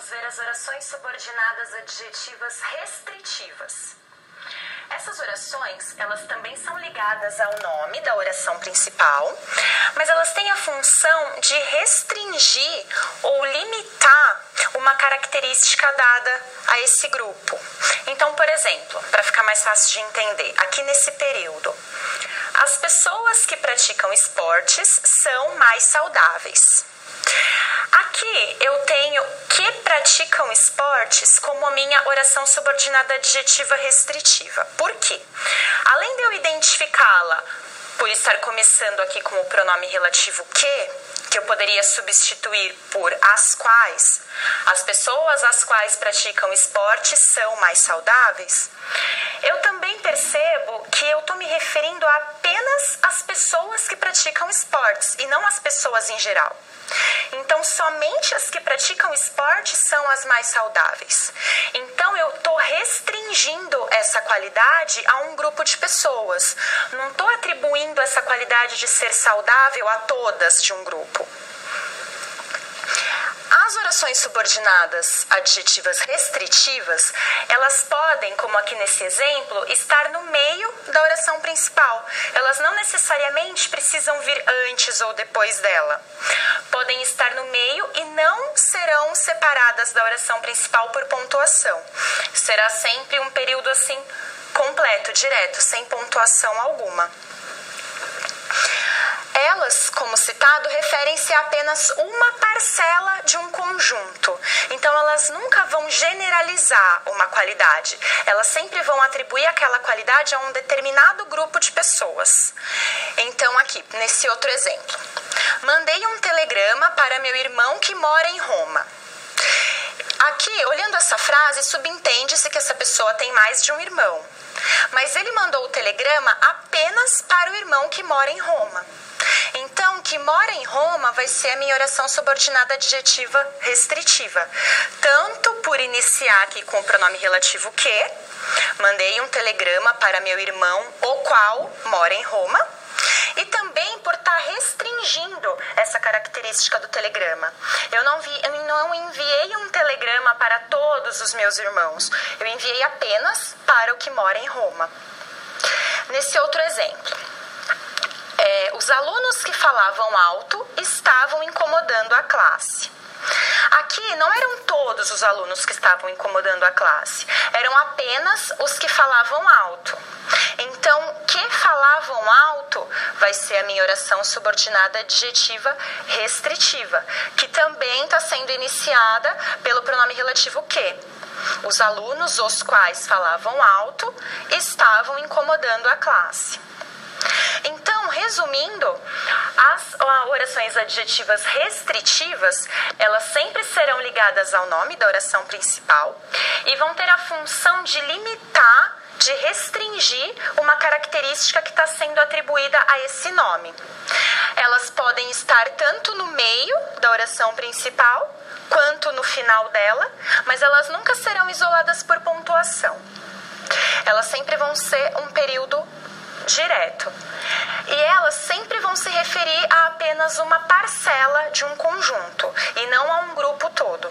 vamos ver as orações subordinadas adjetivas restritivas. Essas orações, elas também são ligadas ao nome da oração principal, mas elas têm a função de restringir ou limitar uma característica dada a esse grupo. Então, por exemplo, para ficar mais fácil de entender, aqui nesse período, as pessoas que praticam esportes são mais saudáveis. Aqui eu tenho que praticam esportes como a minha oração subordinada adjetiva restritiva. Por quê? Além de eu identificá-la por estar começando aqui com o pronome relativo que, que eu poderia substituir por as quais, as pessoas as quais praticam esporte são mais saudáveis, eu também percebo que eu estou me referindo apenas às pessoas que praticam esportes e não às pessoas em geral. Então, somente as que praticam esporte são as mais saudáveis. Então, eu estou restringindo essa qualidade a um grupo de pessoas. Não estou atribuindo essa qualidade de ser saudável a todas de um grupo. As orações subordinadas adjetivas restritivas, elas podem, como aqui nesse exemplo, estar no meio da oração principal. Elas não necessariamente precisam vir antes ou depois dela. Podem estar no meio e não serão separadas da oração principal por pontuação. Será sempre um período assim completo, direto, sem pontuação alguma. Citado, referem-se a apenas uma parcela de um conjunto. Então, elas nunca vão generalizar uma qualidade. Elas sempre vão atribuir aquela qualidade a um determinado grupo de pessoas. Então, aqui, nesse outro exemplo, mandei um telegrama para meu irmão que mora em Roma. Aqui, olhando essa frase, subentende-se que essa pessoa tem mais de um irmão. Mas ele mandou o telegrama apenas para o irmão que mora em Roma. Que mora em Roma vai ser a minha oração subordinada adjetiva restritiva. Tanto por iniciar aqui com o pronome relativo que, mandei um telegrama para meu irmão, o qual mora em Roma, e também por estar tá restringindo essa característica do telegrama. Eu não, vi, eu não enviei um telegrama para todos os meus irmãos, eu enviei apenas para o que mora em Roma. Nesse outro exemplo, os alunos que falavam alto estavam incomodando a classe. Aqui não eram todos os alunos que estavam incomodando a classe, eram apenas os que falavam alto. Então, que falavam alto vai ser a minha oração subordinada adjetiva restritiva, que também está sendo iniciada pelo pronome relativo que. Os alunos, os quais falavam alto, estavam incomodando a classe. Resumindo, as orações adjetivas restritivas, elas sempre serão ligadas ao nome da oração principal e vão ter a função de limitar, de restringir uma característica que está sendo atribuída a esse nome. Elas podem estar tanto no meio da oração principal quanto no final dela, mas elas nunca serão isoladas por pontuação. Elas sempre vão ser um período direto. E elas sempre vão se referir a apenas uma parcela de um conjunto e não a um grupo todo.